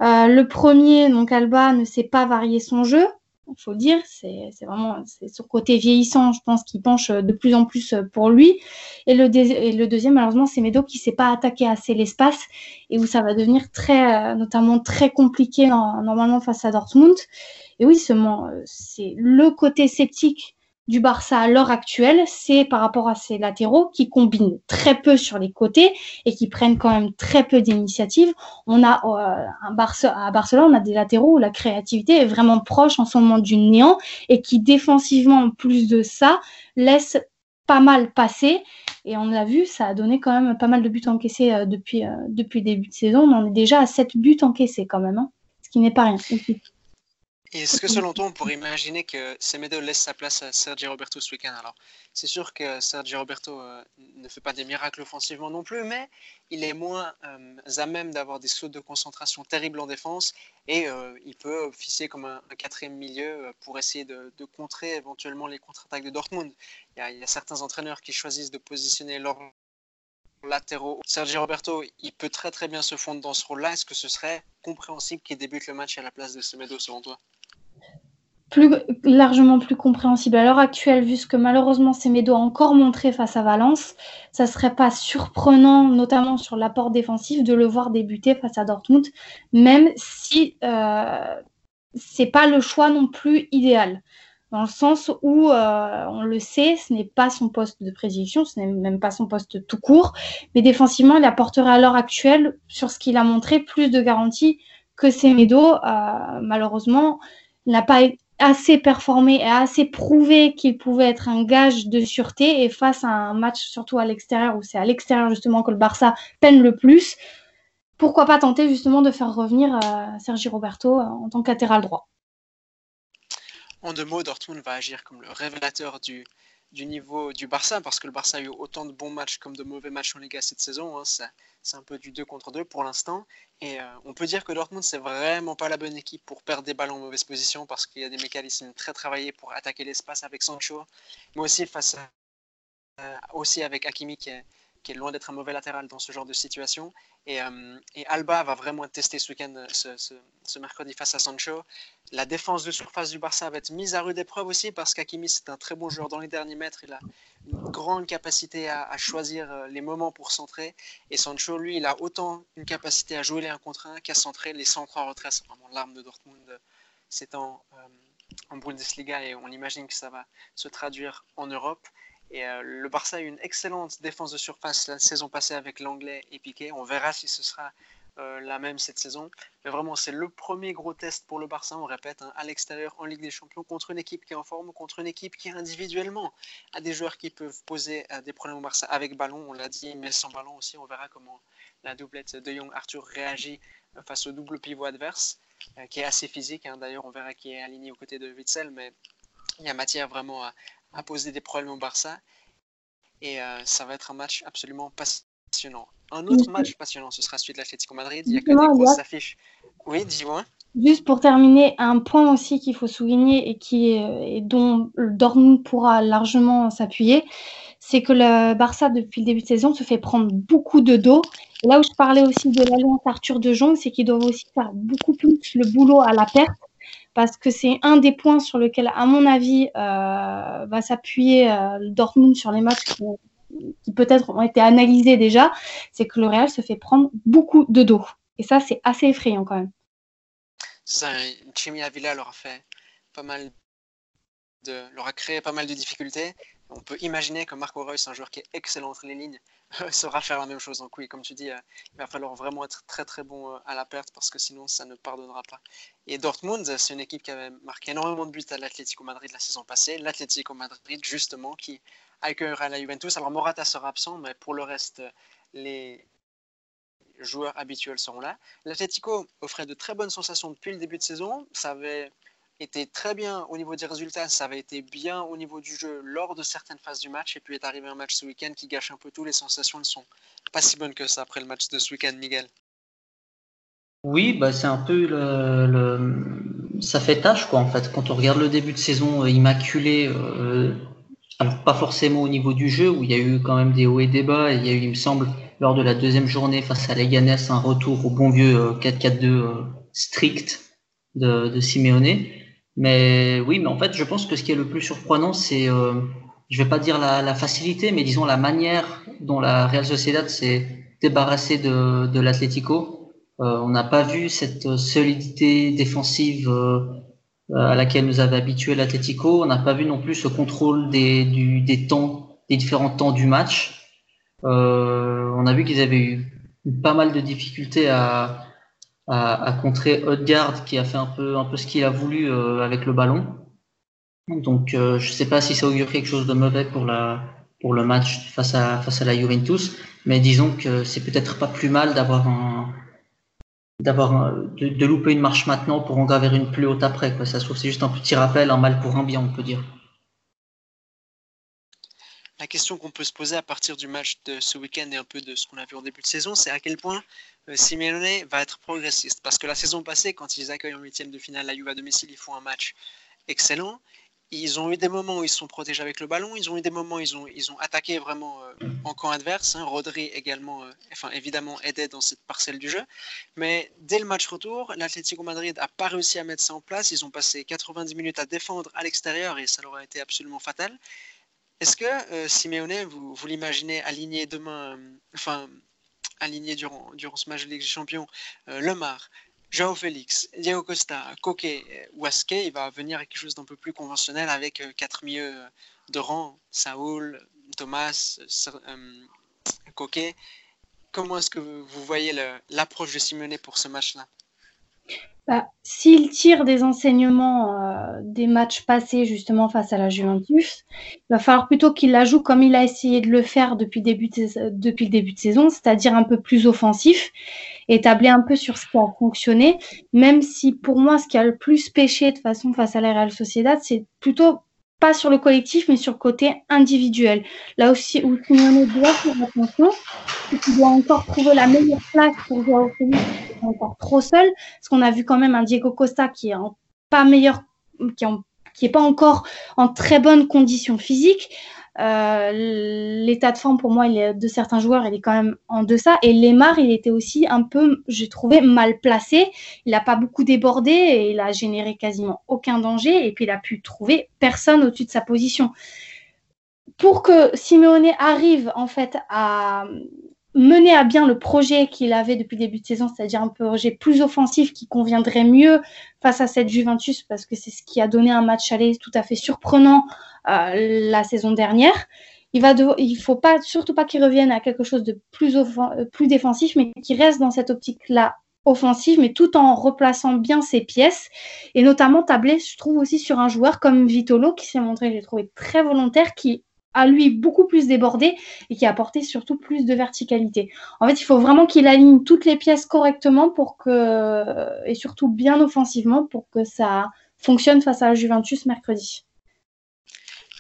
Euh, le premier, donc Alba, ne sait pas varier son jeu. Il faut le dire, c'est vraiment sur côté vieillissant, je pense, qu'il penche de plus en plus pour lui. Et le, et le deuxième, malheureusement, c'est Medo qui ne sait pas attaquer assez l'espace et où ça va devenir très, euh, notamment très compliqué normalement face à Dortmund. Et oui, euh, c'est le côté sceptique du Barça à l'heure actuelle, c'est par rapport à ces latéraux qui combinent très peu sur les côtés et qui prennent quand même très peu d'initiatives. On a euh, à Barcelone, on a des latéraux où la créativité est vraiment proche en ce moment du néant et qui défensivement, en plus de ça, laissent pas mal passer. Et on l'a vu, ça a donné quand même pas mal de buts encaissés euh, depuis, depuis le début de saison. On en est déjà à 7 buts encaissés quand même, hein, ce qui n'est pas rien. Est-ce que selon toi, on pourrait imaginer que Semedo laisse sa place à Sergi Roberto ce week-end? Alors, c'est sûr que Sergi Roberto euh, ne fait pas des miracles offensivement non plus, mais il est moins euh, à même d'avoir des sauts de concentration terribles en défense et euh, il peut officier comme un, quatrième milieu pour essayer de, contrer éventuellement les contre-attaques de Dortmund. Il y, a, il y, a, certains entraîneurs qui choisissent de positionner leurs latéraux. Sergi Roberto, il peut très très bien se fondre dans ce rôle-là. Est-ce que ce serait compréhensible qu'il débute le match à la place de Semedo selon toi? Plus, largement plus compréhensible. À l'heure actuelle, vu ce que malheureusement Semedo a encore montré face à Valence, ça serait pas surprenant, notamment sur l'apport défensif, de le voir débuter face à Dortmund, même si euh, c'est pas le choix non plus idéal. Dans le sens où, euh, on le sait, ce n'est pas son poste de prédiction, ce n'est même pas son poste tout court, mais défensivement, il apporterait à l'heure actuelle, sur ce qu'il a montré, plus de garanties que Semedo. Euh, malheureusement, n'a pas assez performé et assez prouvé qu'il pouvait être un gage de sûreté. Et face à un match, surtout à l'extérieur, où c'est à l'extérieur justement que le Barça peine le plus, pourquoi pas tenter justement de faire revenir euh, Sergi Roberto euh, en tant que latéral droit? En deux mots, Dortmund va agir comme le révélateur du, du niveau du Barça, parce que le Barça a eu autant de bons matchs comme de mauvais matchs en Liga cette saison. Hein, c'est un peu du 2 contre 2 pour l'instant. Et euh, on peut dire que Dortmund, c'est vraiment pas la bonne équipe pour perdre des ballons en mauvaise position, parce qu'il y a des mécanismes très travaillés pour attaquer l'espace avec Sancho, mais aussi face aussi avec Hakimi qui est, qui est loin d'être un mauvais latéral dans ce genre de situation. Et, euh, Alba va vraiment tester ce week-end, ce, mercredi face à Sancho. La défense de surface du Barça va être mise à rude épreuve aussi parce qu'Akimi, c'est un très bon joueur dans les derniers mètres. Il a une grande capacité à, choisir euh, les moments pour centrer. Et Sancho, lui, il a autant une capacité à jouer les 1 contre 1 qu'à centrer les centres en. C'est vraiment l'arme de Dortmund. C'est euh, en Bundesliga et on imagine que ça va se traduire en Europe. Et euh, le Barça a eu une excellente défense de surface la saison passée avec l'anglais et Piqué. On verra si ce sera euh, la même cette saison. Mais vraiment, c'est le premier gros test pour le Barça, on répète, hein, à l'extérieur en Ligue des Champions, contre une équipe qui est en forme, contre une équipe qui individuellement a des joueurs qui peuvent poser euh, des problèmes au Barça avec ballon, on l'a dit, mais sans ballon aussi. On verra comment la doublette de Young-Arthur réagit face au double pivot adverse, qui est assez physique. Hein. D'ailleurs, on verra qui est aligné aux côtés de Witzel, mais il y a matière vraiment à, à poser des problèmes au Barça. Et euh, ça va être un match absolument passionnant. Un autre match passionnant, ce sera celui de l'Atlético Madrid. Il y a que des grosses affiches. Oui, dis-moi. Juste pour terminer, un point aussi qu'il faut souligner et, qui, et dont Dortmund pourra largement s'appuyer, c'est que le Barça, depuis le début de saison, se fait prendre beaucoup de dos. là où je parlais aussi de l'alliance Arthur de Jong, c'est qu'ils doivent aussi faire beaucoup plus le boulot à la perte, parce que c'est un des points sur lequel, à mon avis, euh, va s'appuyer euh, Dortmund sur les matchs qui, peut-être ont été analysés déjà, c'est que le Real se fait prendre beaucoup de dos. Et ça, c'est assez effrayant quand même. Ça, Chimia Avila leur a fait pas mal de, leur a créé pas mal de difficultés. On peut imaginer que Marco Reus, un joueur qui est excellent entre les lignes, (laughs) saura faire la même chose. Donc oui, comme tu dis, euh, il va falloir vraiment être très très bon euh, à la perte parce que sinon ça ne pardonnera pas. Et Dortmund, c'est une équipe qui avait marqué énormément de buts à l'Atlético Madrid la saison passée. L'Atlético Madrid, justement, qui accueillera la Juventus. Alors Morata sera absent, mais pour le reste, les, joueurs habituels seront là. L'Atletico offrait de très bonnes sensations depuis le début de saison. Ça avait été très bien au niveau des résultats, ça avait été bien au niveau du jeu lors de certaines phases du match. Et puis est arrivé un match ce week-end qui gâche un peu tout. Les sensations ne sont pas si bonnes que ça après le match de ce week-end, Miguel. Oui, bah c'est un peu le, ça fait tâche quoi en fait. Quand on regarde le début de saison euh, immaculé, euh, alors pas forcément au niveau du jeu où il y a eu quand même des hauts et des bas. Et il y a eu, il me semble, lors de la deuxième journée face à Leganés un retour au bon vieux 4-4-2 euh, euh, strict de, de Simeone. Mais oui, mais en fait, je pense que ce qui est le plus surprenant, c'est, euh, je vais pas dire la, la, facilité, mais disons la manière dont la Real Sociedad s'est débarrassée de, de l'Atlético. Euh, on n'a pas vu cette solidité défensive euh, à laquelle nous avait habitué l'Atlético. On n'a pas vu non plus ce contrôle des, du, des temps, des différents temps du match. Euh, on a vu qu'ils avaient eu pas mal de difficultés à, à, contrer Odegaard qui a fait un peu, un peu ce qu'il a voulu euh, avec le ballon. Donc euh, je ne sais pas si ça augure quelque chose de mauvais pour, la, pour le match face à, face à la Juventus, mais disons que c'est peut-être pas plus mal d'avoir un, d'avoir de, louper une marche maintenant pour en une plus haute après. Ça c'est juste un petit rappel, un mal pour un bien, on peut dire la question qu'on peut se poser à partir du match de ce week-end et un peu de ce qu'on a vu en début de saison, c'est à quel point Simeone va être progressiste. Parce que la saison passée, quand ils accueillent en huitième de finale la Juve à domicile, ils font un match excellent. Ils ont eu des moments où ils se sont protégés avec le ballon. Ils ont eu des moments où ils ont, ils ont attaqué vraiment euh, en camp adverse. Hein. Rodri également, euh, enfin évidemment, aidait dans cette parcelle du jeu. Mais dès le match retour, l'Atlético Madrid n'a pas réussi à mettre ça en place. Ils ont passé 90 minutes à défendre à l'extérieur et ça leur a été absolument fatal. Est-ce que euh, Simeone, vous, vous l'imaginez aligné demain, euh, enfin aligné durant, durant ce match de Ligue des Champions, euh, Lemar, Joao Félix, Diego Costa, Coquet ou Aske, il va venir avec quelque chose d'un peu plus conventionnel avec quatre milieux de rang, Saoul, Thomas, Coquet. Comment est-ce que vous voyez l'approche de Simeone pour ce match-là? Bah, S'il tire des enseignements euh, des matchs passés justement face à la Juventus, il va falloir plutôt qu'il la joue comme il a essayé de le faire depuis, le début de saison, c'est-à-dire un peu plus offensif, établir un peu sur ce qui a fonctionné, même si pour moi ce qui a le plus pêché de façon face à la Real Sociedad, c'est plutôt pas sur le collectif, mais sur le côté individuel. Là aussi, où Simeone doit faire attention, il doit encore trouver la meilleure place pour jouer au Félix, encore trop seul, parce qu'on a vu quand même un Diego Costa qui est en pas meilleur, qui est, qui est pas encore en très bonne condition physique. Euh, l'état de forme pour moi de certains joueurs il est quand même en deçà. Et Lemar il était aussi un peu j'ai trouvé mal placé. Il n'a pas beaucoup débordé et il a généré quasiment aucun danger. Et puis il a pu trouver personne au-dessus de sa position. Pour que Simeone arrive en fait à mener à bien le projet qu'il avait depuis le début de saison, c'est-à-dire un projet plus offensif qui conviendrait mieux face à cette Juventus, parce que c'est ce qui a donné un match aller tout à fait surprenant la saison dernière. Il va il faut pas surtout pas qu'il revienne à quelque chose de plus, euh, plus défensif, mais qu'il reste dans cette optique-là offensive, mais tout en replaçant bien ses pièces, et notamment tabler, je trouve aussi sur un joueur comme Vitolo, qui s'est montré, j'ai trouvé très volontaire, qui a lui beaucoup plus débordé et qui a apporté surtout plus de verticalité. En fait, il faut vraiment qu'il aligne toutes les pièces correctement pour que, et surtout bien offensivement pour que ça fonctionne face à la Juventus mercredi.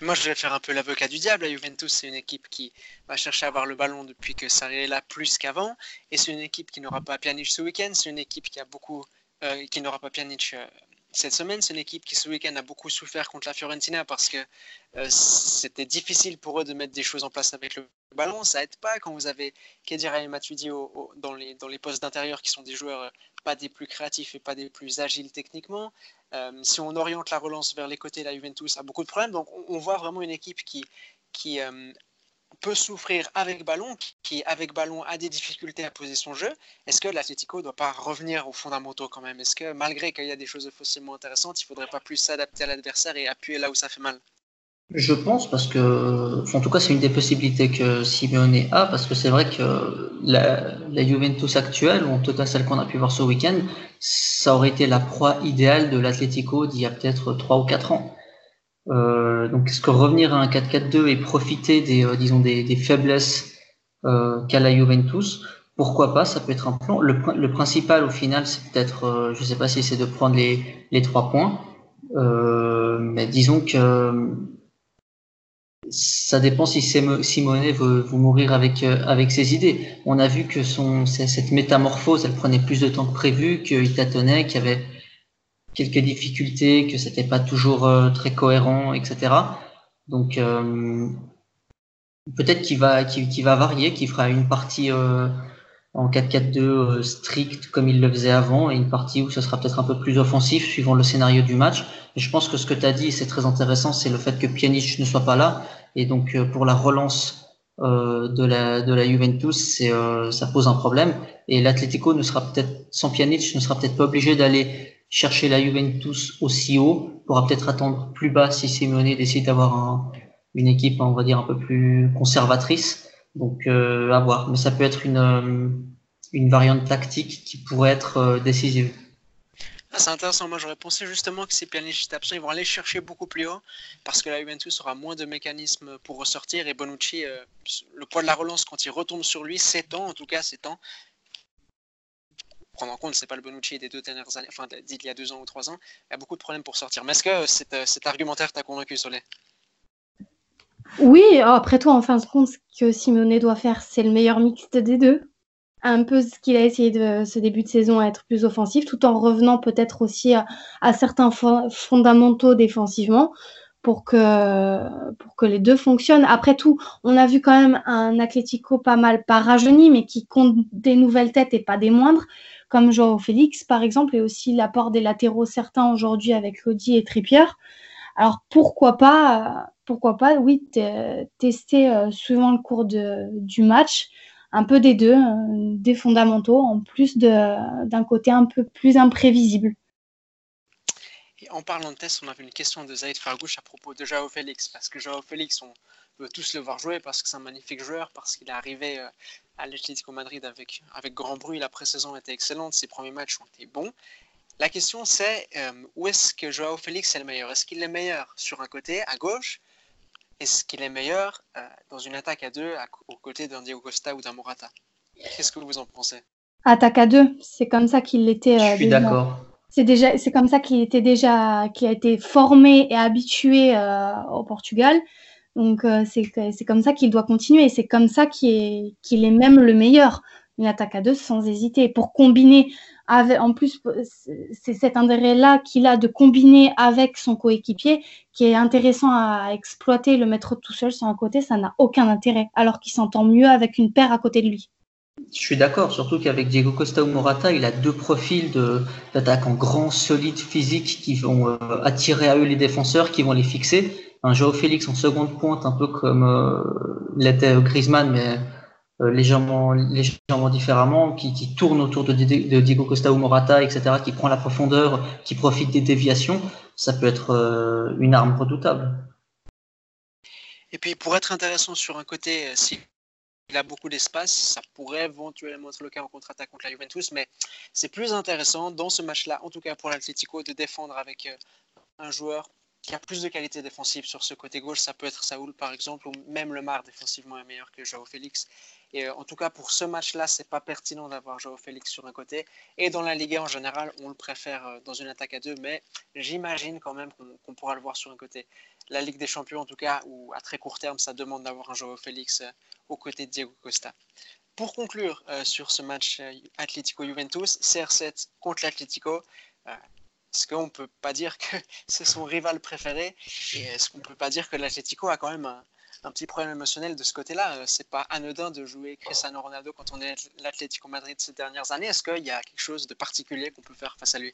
Moi, je vais faire un peu l'avocat du diable. La Juventus, c'est une équipe qui va chercher à avoir le ballon depuis que ça est là plus qu'avant. Et c'est une équipe qui n'aura pas Pjanic ce week-end. C'est une équipe qui a beaucoup qui n'aura pas Pjanic cette semaine, c'est une équipe qui ce week-end a beaucoup souffert contre la Fiorentina parce que euh, c'était difficile pour eux de mettre des choses en place avec le ballon. Ça aide pas quand vous avez Kedira et Matuidi dans, les, dans les postes d'intérieur qui sont des joueurs euh, pas des plus créatifs et pas des plus agiles techniquement. Euh, si on oriente la relance vers les côtés, la Juventus a beaucoup de problèmes. Donc on, voit vraiment une équipe qui, qui peut souffrir avec ballon, qui avec ballon a des difficultés à poser son jeu, est-ce que l'Atlético ne doit pas revenir aux fondamentaux quand même? Est-ce que malgré qu'il y a des choses facilement intéressantes, il ne faudrait pas plus s'adapter à l'adversaire et appuyer là où ça fait mal? Je pense parce que, en tout cas, c'est une des possibilités que Simeone a, parce que c'est vrai que la, Juventus actuelle, ou en tout cas celle qu'on a pu voir ce week-end, ça aurait été la proie idéale de l'Atlético d'il y a peut-être 3 ou 4 ans. Euh, donc, est-ce que revenir à un 4-4-2 et profiter des, euh, disons, des, faiblesses euh, qu'a la Juventus, pourquoi pas Ça peut être un plan. Le, principal, au final, c'est peut-être, euh, je sais pas si c'est de prendre les, les trois points, euh, mais disons que ça dépend si Simone veut, veut mourir avec avec ses idées. On a vu que son cette métamorphose, elle prenait plus de temps que prévu, qu'il tâtonnait, qu'il y avait quelques difficultés, que c'était pas toujours euh, très cohérent, etc. Donc euh, peut-être qu'il va, qu'il va varier, qu'il fera une partie euh, en 4-4-2 strict comme il le faisait avant et une partie où ce sera peut-être un peu plus offensif suivant le scénario du match. Et je pense que ce que tu as dit, c'est très intéressant, c'est le fait que Pjanic ne soit pas là. Et donc pour la relance de, la, de la Juventus, c'est, ça pose un problème. Et l'Atlético ne sera peut-être, sans Pjanic, ne sera peut-être pas obligé d'aller chercher la Juventus aussi haut, pourra peut-être attendre plus bas si Simeone décide d'avoir un, une équipe, on va dire, un peu plus conservatrice. Donc, euh, à voir. Mais ça peut être une, euh, une variante tactique qui pourrait être euh, décisive. Ah, c'est intéressant. Moi, j'aurais pensé justement que ces pianistes absents, ils vont aller chercher beaucoup plus haut parce que la Juventus aura moins de mécanismes pour ressortir. Et Bonucci, euh, le poids de la relance, quand il retombe sur lui, s'étend, en tout cas, s'étend prendre en compte, c'est pas le Bonucci des deux dernières années, enfin dit il y a deux ans ou trois ans, il y a beaucoup de problèmes pour sortir. Mais est-ce que cet, euh, cet argumentaire t'a convaincu, Soleil Oui, après tout, en fin de compte, ce que Simone doit faire, c'est le meilleur mixte des deux. Un peu ce qu'il a essayé de ce début de saison à être plus offensif, tout en revenant peut-être aussi à, certains fondamentaux défensivement pour que, pour que les deux fonctionnent. Après tout, on a vu quand même un Atlético pas mal pas rajeuni, mais qui compte des nouvelles têtes et pas des moindres comme Joao Félix, par exemple, et aussi l'apport des latéraux certains aujourd'hui avec Lodi et Trippier. Alors pourquoi pas, pourquoi pas, oui, tester euh, suivant le cours du match un peu des deux, euh, des fondamentaux, en plus d'un côté un peu plus imprévisible. Et en parlant de test, on avait une question de Zaid Fargouche à propos de Joao Félix, parce que Joao Félix, on veut tous le voir jouer parce que c'est un magnifique joueur, parce qu'il est arrivé euh, à l'Atlético Madrid avec, avec grand bruit. La pré-saison était excellente, ses premiers matchs ont été bons. La question c'est euh, où est-ce que Joao Félix est le meilleur? Est-ce qu'il est meilleur sur un côté, à gauche Est-ce qu'il est meilleur euh, dans une attaque à deux, aux côtés d'un Diego Costa ou d'un Morata Qu'est-ce que vous en pensez? Attaque à deux, c'est comme ça qu'il était. Euh, Je suis d'accord. C'est déjà, c'est comme ça qu'il était déjà, qui a été formé et habitué au Portugal. Donc euh, c'est comme ça qu'il doit continuer et c'est comme ça qu'il est, qu'il est même le meilleur. Une attaque à deux sans hésiter. Pour combiner en plus, c'est cet intérêt-là qu'il a de combiner avec son coéquipier qui est intéressant à exploiter. Le mettre tout seul sur un côté, ça n'a aucun intérêt, alors qu'il s'entend mieux avec une paire à côté de lui. Je suis d'accord, surtout qu'avec Diego Costa ou Morata, il a deux profils d'attaquants grands, solides, physiques qui vont euh, attirer à eux les défenseurs, qui vont les fixer un Joao Félix en seconde pointe, un peu comme euh, l'était Griezmann, mais euh, légèrement, légèrement différemment, qui, qui tourne autour de, Diego Costa ou Morata, etc., qui prend la profondeur, qui profite des déviations, ça peut être euh, une arme redoutable. Et puis pour être intéressant sur un côté, s'il a beaucoup d'espace, ça pourrait éventuellement être le cas en contre-attaque contre la Juventus, mais c'est plus intéressant dans ce match-là, en tout cas pour l'Atlético, de défendre avec un joueur qui a plus de qualité défensive sur ce côté gauche. Ça peut être Saoul par exemple, ou même le Mar défensivement est meilleur que Joao Félix. Et euh, en tout cas, pour ce match-là, c'est pas pertinent d'avoir Joao Félix sur un côté. Et dans la Ligue en général, on le préfère euh, dans une attaque à deux, mais j'imagine quand même qu'on pourra le voir sur un côté. La Ligue des Champions, en tout cas, ou à très court terme, ça demande d'avoir un Joao Félix euh, aux côtés de Diego Costa. pour conclure sur ce match Atlético-Juventus, CR7 contre l'Atlético, est-ce qu'on ne peut pas dire que (laughs) c'est son rival préféré? Et est-ce qu'on ne peut pas dire que l'Atlético a quand même un, petit problème émotionnel de ce côté-là euh, C'est pas anodin de jouer Cristiano Ronaldo quand on est l'Atlético Madrid ces dernières années. Est-ce qu'il y a quelque chose de particulier qu'on peut faire face à lui?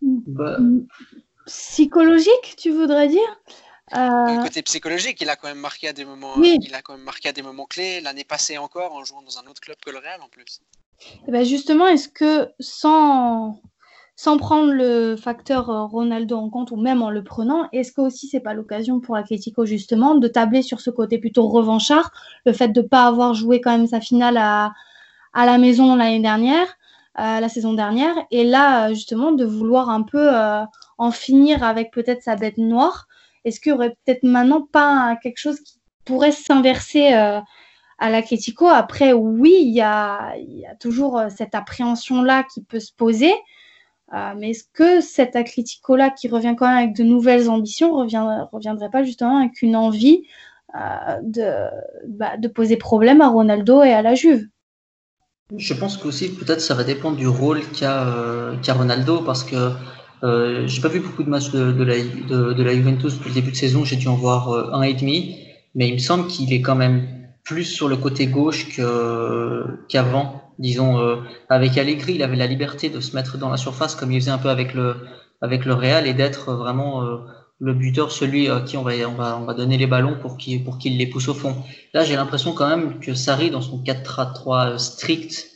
Bah. Psychologique, tu voudrais dire? Euh... Côté psychologique, il a quand même marqué à des moments, il a quand même marqué à des moments clés. L'année passée encore, en jouant dans un autre club que le Real en plus. Et eh ben justement, est-ce que sans, sans prendre le facteur euh, Ronaldo en compte ou même en le prenant, est-ce que aussi c'est pas l'occasion pour l'Atlético justement de tabler sur ce côté plutôt revanchard, le fait de ne pas avoir joué quand même sa finale à, à la maison l'année dernière, euh, la saison dernière, et là justement de vouloir un peu euh, en finir avec peut-être sa bête noire. Est-ce qu'il y aurait peut-être maintenant pas quelque chose qui pourrait s'inverser à l'Atletico? Après, oui, il y a, toujours euh, cette appréhension-là qui peut se poser. Euh, mais est-ce que cet Atlético-là, qui revient quand même avec de nouvelles ambitions, ne reviendrait pas justement avec une envie euh, bah, de, poser problème à Ronaldo et à la Juve? Je pense qu'aussi, peut-être, ça va dépendre du rôle qu'a Ronaldo, parce que euh, j'ai pas vu beaucoup de matchs de, la Juventus depuis le début de saison, j'ai dû en voir un et demi, mais il me semble qu'il est quand même plus sur le côté gauche qu'avant. Disons, euh, avec Allegri, il avait la liberté de se mettre dans la surface comme il faisait un peu avec le, avec le Real et d'être vraiment euh, le buteur, celui à qui on va, on va, on va donner les ballons pour qu'il pour qu'il les pousse au fond. Là, j'ai l'impression quand même que Sarri, dans son 4-3 strict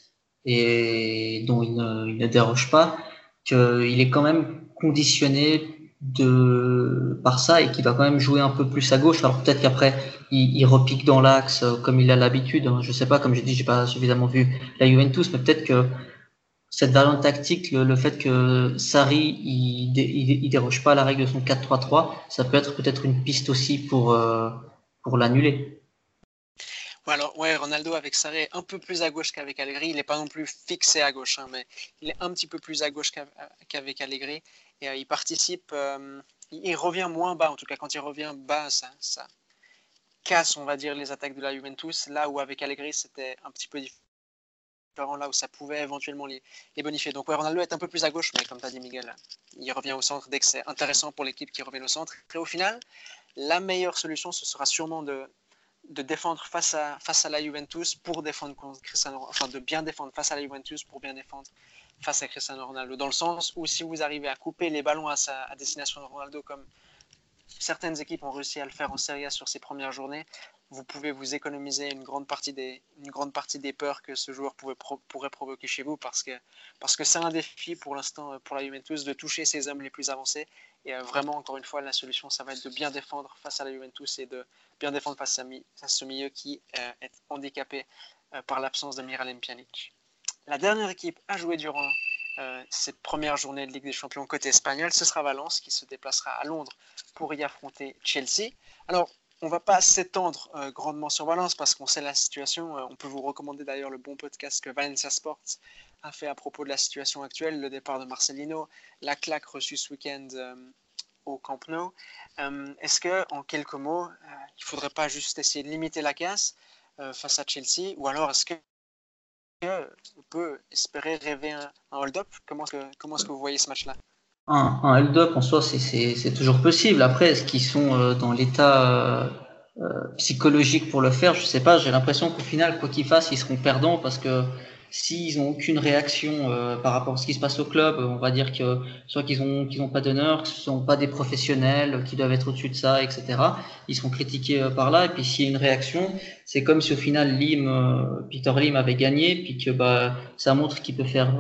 et dont il ne, il ne déroge pas, qu'il est quand même conditionné de par ça et qui va quand même jouer un peu plus à gauche. Alors peut-être qu'après il, repique dans l'axe euh, comme il a l'habitude. Hein. Je sais pas, comme j'ai dit, j'ai pas suffisamment vu la Juventus, mais peut-être que cette variante tactique, le, fait que Sarri il, il, déroge pas à la règle de son 4-3-3, ça peut être peut-être une piste aussi pour euh, pour l'annuler. Alors, ouais, Ronaldo avec Sarri un peu plus à gauche qu'avec Allegri. Il n'est pas non plus fixé à gauche, hein, mais il est un petit peu plus à gauche qu'avec Allegri. Et euh, il participe, euh, il, revient moins bas, en tout cas quand il revient bas, ça, ça casse, on va dire, les attaques de la Juventus. Là où avec Allegri, c'était un petit peu différent, là où ça pouvait éventuellement les, bonifier. Donc ouais, Ronaldo est un peu plus à gauche, mais comme tu as dit Miguel, il revient au centre dès que c'est intéressant pour l'équipe qui revient au centre. Et au final, la meilleure solution, ce sera sûrement de de défendre face à, face à la Juventus pour défendre contre Cristiano, enfin de bien défendre face à la Juventus pour bien défendre face à Cristiano Ronaldo. Dans le sens où si vous arrivez à couper les ballons à, sa, destination de Ronaldo comme certaines équipes ont réussi à le faire en Serie A sur ces premières journées, vous pouvez vous économiser une grande partie des, une grande partie des peurs que ce joueur pourrait provoquer chez vous parce que parce que c'est un défi pour l'instant pour la Juventus de toucher ces hommes les plus avancés et euh, vraiment encore une fois la solution ça va être de bien défendre face à la Juventus et de bien défendre face à, ce milieu qui euh, est handicapé euh, par l'absence de Miralem Pjanic. La dernière équipe à jouer durant cette première journée de Ligue des Champions côté espagnol, ce sera Valence qui se déplacera à Londres pour y affronter Chelsea. Alors, on va pas s'étendre euh, grandement sur Valence parce qu'on sait la situation. Euh, on peut vous recommander d'ailleurs le bon podcast que Valencia Sports a fait à propos de la situation actuelle, le départ de Marcelino, la claque reçue ce week-end euh, au Camp Nou. Est-ce que, en quelques mots, il faudrait pas juste essayer de limiter la casse face à Chelsea, ou alors est-ce que on peut espérer rêver un, hold-up Comment est-ce que, vous voyez ce match-là? Un, hold-up en soi, c'est toujours possible. Après, est-ce qu'ils sont euh, dans l'état euh, euh, psychologique pour le faire? Je sais pas. J'ai l'impression qu'au final, quoi qu'ils fassent, ils seront perdants parce que s'ils n'ont aucune réaction euh, par rapport à ce qui se passe au club, on va dire que soit qu'ils ont qu'ils pas d'honneur, que ce sont pas des professionnels, qui doivent être au-dessus de ça, etc. Ils seront critiqués euh, par là. Et puis s'il y a une réaction, c'est comme si au final Lim, euh, Peter Lim avait gagné, puis que bah ça montre qu'il peut faire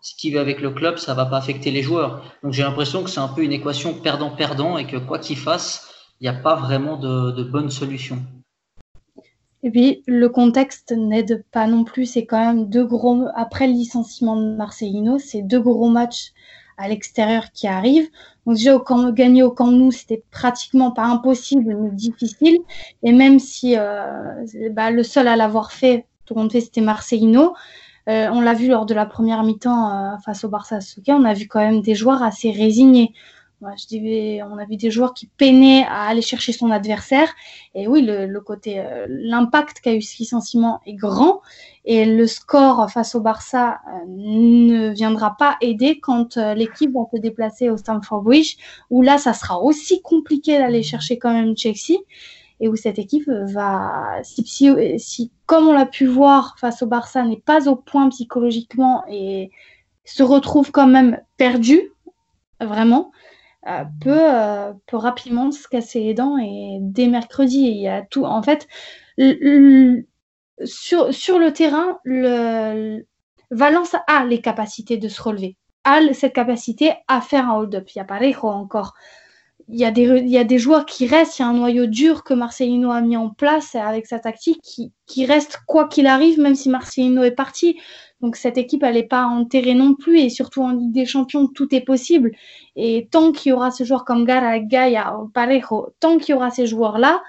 ce qu'il veut avec le club, ça va pas affecter les joueurs. Donc j'ai l'impression que c'est un peu une équation perdant-perdant et que quoi qu'il fasse, il n'y a pas vraiment de, de bonne solution. Et puis le contexte n'aide pas non plus. C'est quand même deux gros après le licenciement de Marcelino, c'est deux gros matchs à l'extérieur qui arrivent. Donc déjà gagner au Camp Nou, c'était pratiquement pas impossible, mais difficile. Et même si euh, bah, le seul à l'avoir fait, tout le monde fait, c'était Marcelino. Euh, on l'a vu lors de la première mi-temps euh, face au Barça Souquet, on a vu quand même des joueurs assez résignés. On a vu des joueurs qui peinaient à aller chercher son adversaire. Et oui, le, côté, euh, l'impact qu'a eu ce licenciement est grand. Et le score face au Barça euh, ne viendra pas aider quand euh, l'équipe va se déplacer au Stamford Bridge, où là, ça sera aussi compliqué d'aller chercher quand même Chelsea. Et où cette équipe va, si, comme on l'a pu voir face au Barça, n'est pas au point psychologiquement et se retrouve quand même perdu, vraiment, euh, peut, euh, peut, rapidement se casser les dents et dès mercredi, il y a tout. En fait, sur, sur le terrain, le, Valence a les capacités de se relever, a cette capacité à faire un hold-up. Il y a Parejo encore. Il y, a des, il y a des joueurs qui restent, il y a un noyau dur que Marcelino a mis en place avec sa tactique qui, qui reste quoi qu'il arrive, même si Marcelino est parti. Donc cette équipe, elle n'est pas enterrée non plus. Et surtout en Ligue des Champions, tout est possible. Et tant qu'il y aura ce joueur comme Gara, Gaia, Parejo, tant qu'il y aura ces joueurs-là,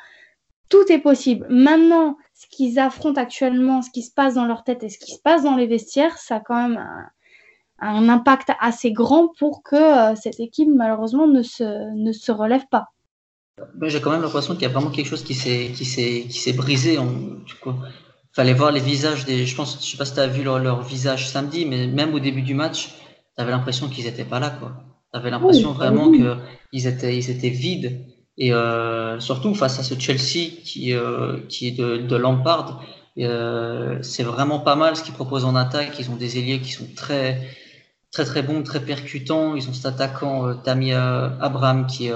tout est possible. Maintenant, ce qu'ils affrontent actuellement, ce qui se passe dans leur tête et ce qui se passe dans les vestiaires, ça a quand même un, impact assez grand pour que euh, cette équipe, malheureusement, ne se, ne se relève pas. J'ai quand même l'impression qu'il y a vraiment quelque chose qui s'est brisé. En, fallait voir les visages des. Je pense, je sais pas si tu as vu leur, leur, visage samedi, mais même au début du match, tu avais l'impression qu'ils n'étaient pas là, quoi. Tu avais l'impression vraiment qu'ils étaient, ils étaient vides. Et euh, surtout face à ce Chelsea qui, euh, qui est de, de Lampard, euh, c'est vraiment pas mal ce qu'ils proposent en attaque. Ils ont des ailiers qui sont très, très, très bons, très percutants. Ils ont cet attaquant Tammy Abraham qui,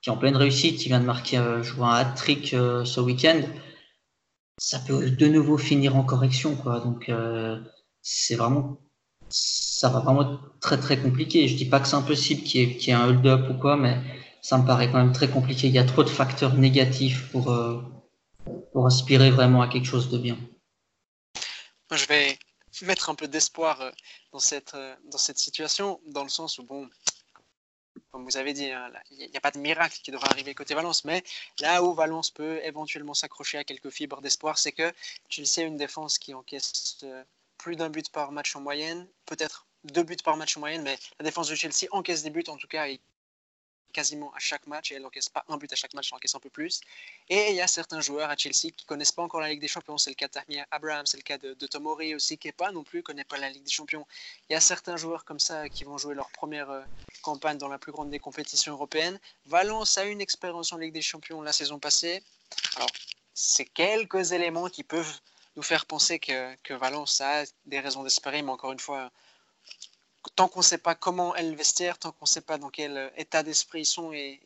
qui est en pleine réussite, qui vient de marquer jouer un hat-trick ce week-end ça peut de nouveau finir en correction, quoi. Donc, euh, c'est vraiment, ça va vraiment être très très compliqué. Je dis pas que c'est impossible qu'il y, ait un hold-up ou quoi, mais ça me paraît quand même très compliqué. Il y a trop de facteurs négatifs pour, euh, pour aspirer vraiment à quelque chose de bien. Je vais mettre un peu d'espoir euh, dans cette, dans cette situation, dans le sens où, bon, comme vous avez dit, hein, il n'y a pas de miracle qui devra arriver côté Valence, mais là où Valence peut éventuellement s'accrocher à quelques fibres d'espoir, c'est que Chelsea a une défense qui encaisse euh, plus d'un but par match en moyenne, peut-être deux buts par match en moyenne, mais la défense de Chelsea encaisse des buts en tout cas quasiment à chaque match et elle n'encaisse pas un but à chaque match, elle encaisse un peu plus. Et il y a certains joueurs à Chelsea qui connaissent pas encore la Ligue des Champions. C'est le cas de Abraham, c'est le cas de, Tomori aussi, qui n'est pas non plus connaît pas la Ligue des Champions. Il y a certains joueurs comme ça qui vont jouer leur première euh, campagne dans la plus grande des compétitions européennes. Valence a une expérience en Ligue des Champions la saison passée. Alors, c'est quelques éléments qui peuvent nous faire penser que, que Valence a des raisons d'espérer, mais encore une fois, tant qu'on ne sait pas comment est le tant qu'on ne sait pas dans quel euh, état d'esprit ils sont et,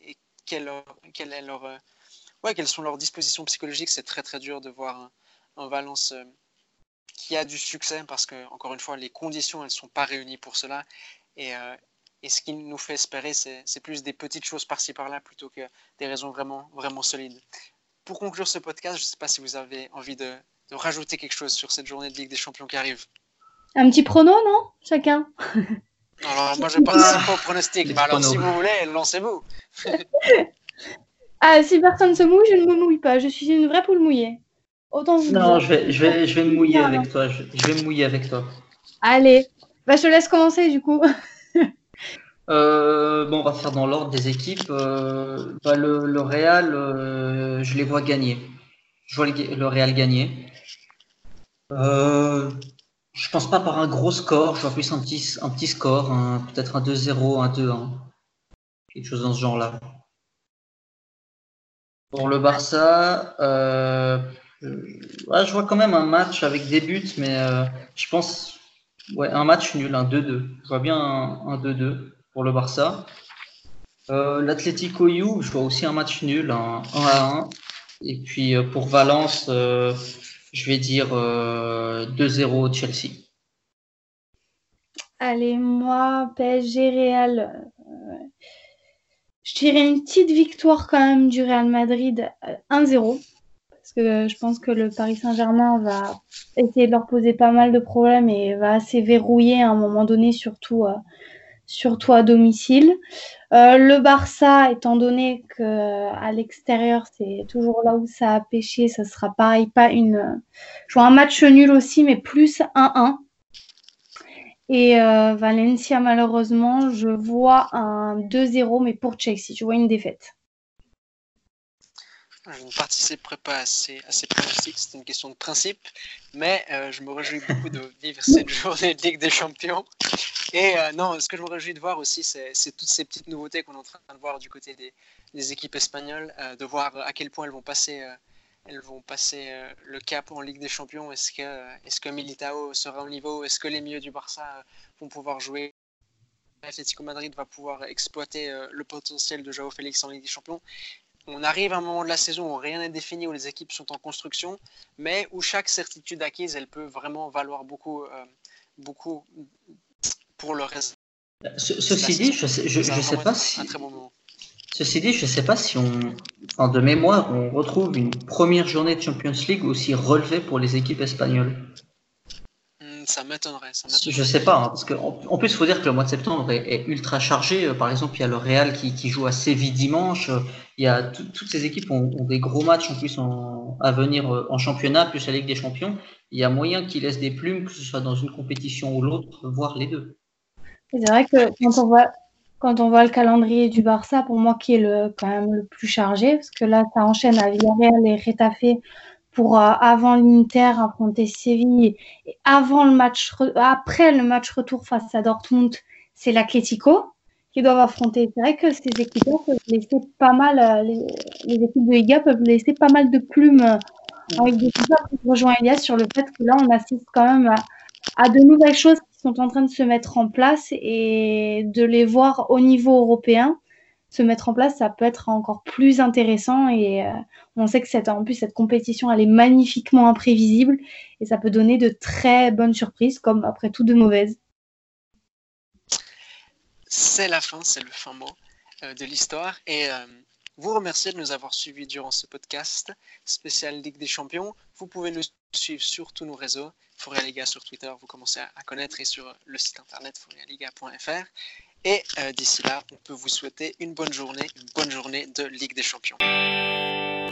euh, quelles sont leurs dispositions psychologiques, c'est très très dur de voir un, Valence euh, qui a du succès parce que, encore une fois, les conditions, elles ne sont pas réunies pour cela. Et, ce qui nous fait espérer, c'est plus des petites choses par-ci par-là plutôt que des raisons vraiment, vraiment solides. Pour conclure ce podcast, je ne sais pas si vous avez envie de rajouter quelque chose sur cette journée de Ligue des Champions qui arrive. Un petit prono, non Chacun? Alors, moi, je (laughs) pense pas au pronostic. Mais alors, si vous voulez, lancez-vous. (laughs) ah, si personne se mouille, je ne me mouille pas. Je suis une vraie poule mouillée. Autant vous Non, je vais, je, vais, je vais me mouiller avec toi. Je, vais me mouiller avec toi. Allez. Bah, je te laisse commencer, du coup. (laughs) Euh, bon, on va faire dans l'ordre des équipes. Euh, bah, le, le, Real, euh, je les vois gagner. Je vois le, le Real gagner. Euh, je pense pas par un gros score, je vois plus un petit, un petit score, peut-être un 2-0, un 2-1. Quelque chose dans ce genre-là. Pour le Barça, euh, je vois quand même un match avec des buts, mais euh, je pense ouais, un match nul, un 2-2. Je vois bien un 2-2 pour le Barça. Euh, L'Atlético You, je vois aussi un match nul, un 1-1. Et puis euh, pour Valence, euh, je vais dire 2-0 euh, Chelsea. Allez, moi, PSG Real. Euh, je dirais une petite victoire quand même du Real Madrid 1-0. Euh, parce que je pense que le Paris Saint-Germain va essayer de leur poser pas mal de problèmes et va assez verrouiller à un moment donné, surtout, surtout à domicile. Euh, le Barça, étant donné que à l'extérieur, c'est toujours là où ça a pêché, ça sera pareil, pas une. Je vois un match nul aussi, mais plus 1-1. Et euh, Valencia, malheureusement, je vois un 2-0, mais pour Chelsea, je vois une défaite. Je ne participerai pas à ces, à ces pronostics, c'est une question de principe, mais euh, je me réjouis beaucoup de vivre cette (laughs) journée de Ligue des Champions. Et euh, non, ce que je me réjouis de voir aussi, c'est toutes ces petites nouveautés qu'on est en train de voir du côté des, des équipes espagnoles, de voir à quel point elles vont passer elles vont passer euh, le cap en Ligue des Champions. Est-ce que, est que Militao sera au niveau? Est-ce que les milieux du Barça euh, vont pouvoir jouer? L'Atlético Madrid va pouvoir exploiter euh, le potentiel de Joao Félix en Ligue des Champions. On arrive à un moment de la saison où rien n'est défini, où les équipes sont en construction, mais où chaque certitude acquise, elle peut vraiment valoir beaucoup, beaucoup pour le reste. ceci dit, je ne sais, pas si. Ceci dit, je ne sais pas si on, en de mémoire, on retrouve une première journée de Champions League aussi relevée pour les équipes espagnoles. Ça m'étonnerait. Je sais pas, hein, parce qu'en plus, il faut dire que le mois de septembre est, ultra chargé. Euh, par exemple, il y a le Real qui, joue à Séville dimanche. Il y a toutes ces équipes ont, des gros matchs en plus à venir euh, en championnat, plus la Ligue des Champions. Il y a moyen qu'ils laissent des plumes, que ce soit dans une compétition ou l'autre, voire les deux. C'est vrai que quand on voit quand on voit le calendrier du Barça, pour moi, qui est le, quand même le plus chargé, parce que là, ça enchaîne à Villarreal et Retafe pour euh, avant l'Inter affronter Séville et avant le match, après le match retour face à Dortmund, c'est l'Atlético qui doivent affronter. C'est vrai que ces équipes peuvent laisser pas mal, euh, les, équipes de Liga peuvent laisser pas mal de plumes euh, avec des Je rejoins Elias sur le fait que là, on assiste quand même à, de nouvelles choses sont en train de se mettre en place et de les voir au niveau européen se mettre en place, ça peut être encore plus intéressant et euh, on sait que cette, en plus cette compétition elle est magnifiquement imprévisible et ça peut donner de très bonnes surprises comme après tout de mauvaises. C'est la fin, c'est le fin mot euh, de l'histoire et euh, vous remercier de nous avoir suivis durant ce podcast spécial Ligue des Champions. Vous pouvez nous suivre sur tous nos réseaux, Liga sur Twitter, vous commencez à connaître, et sur le site internet forialiga.fr. Et euh, d'ici là, on peut vous souhaiter une bonne journée, une bonne journée de Ligue des Champions.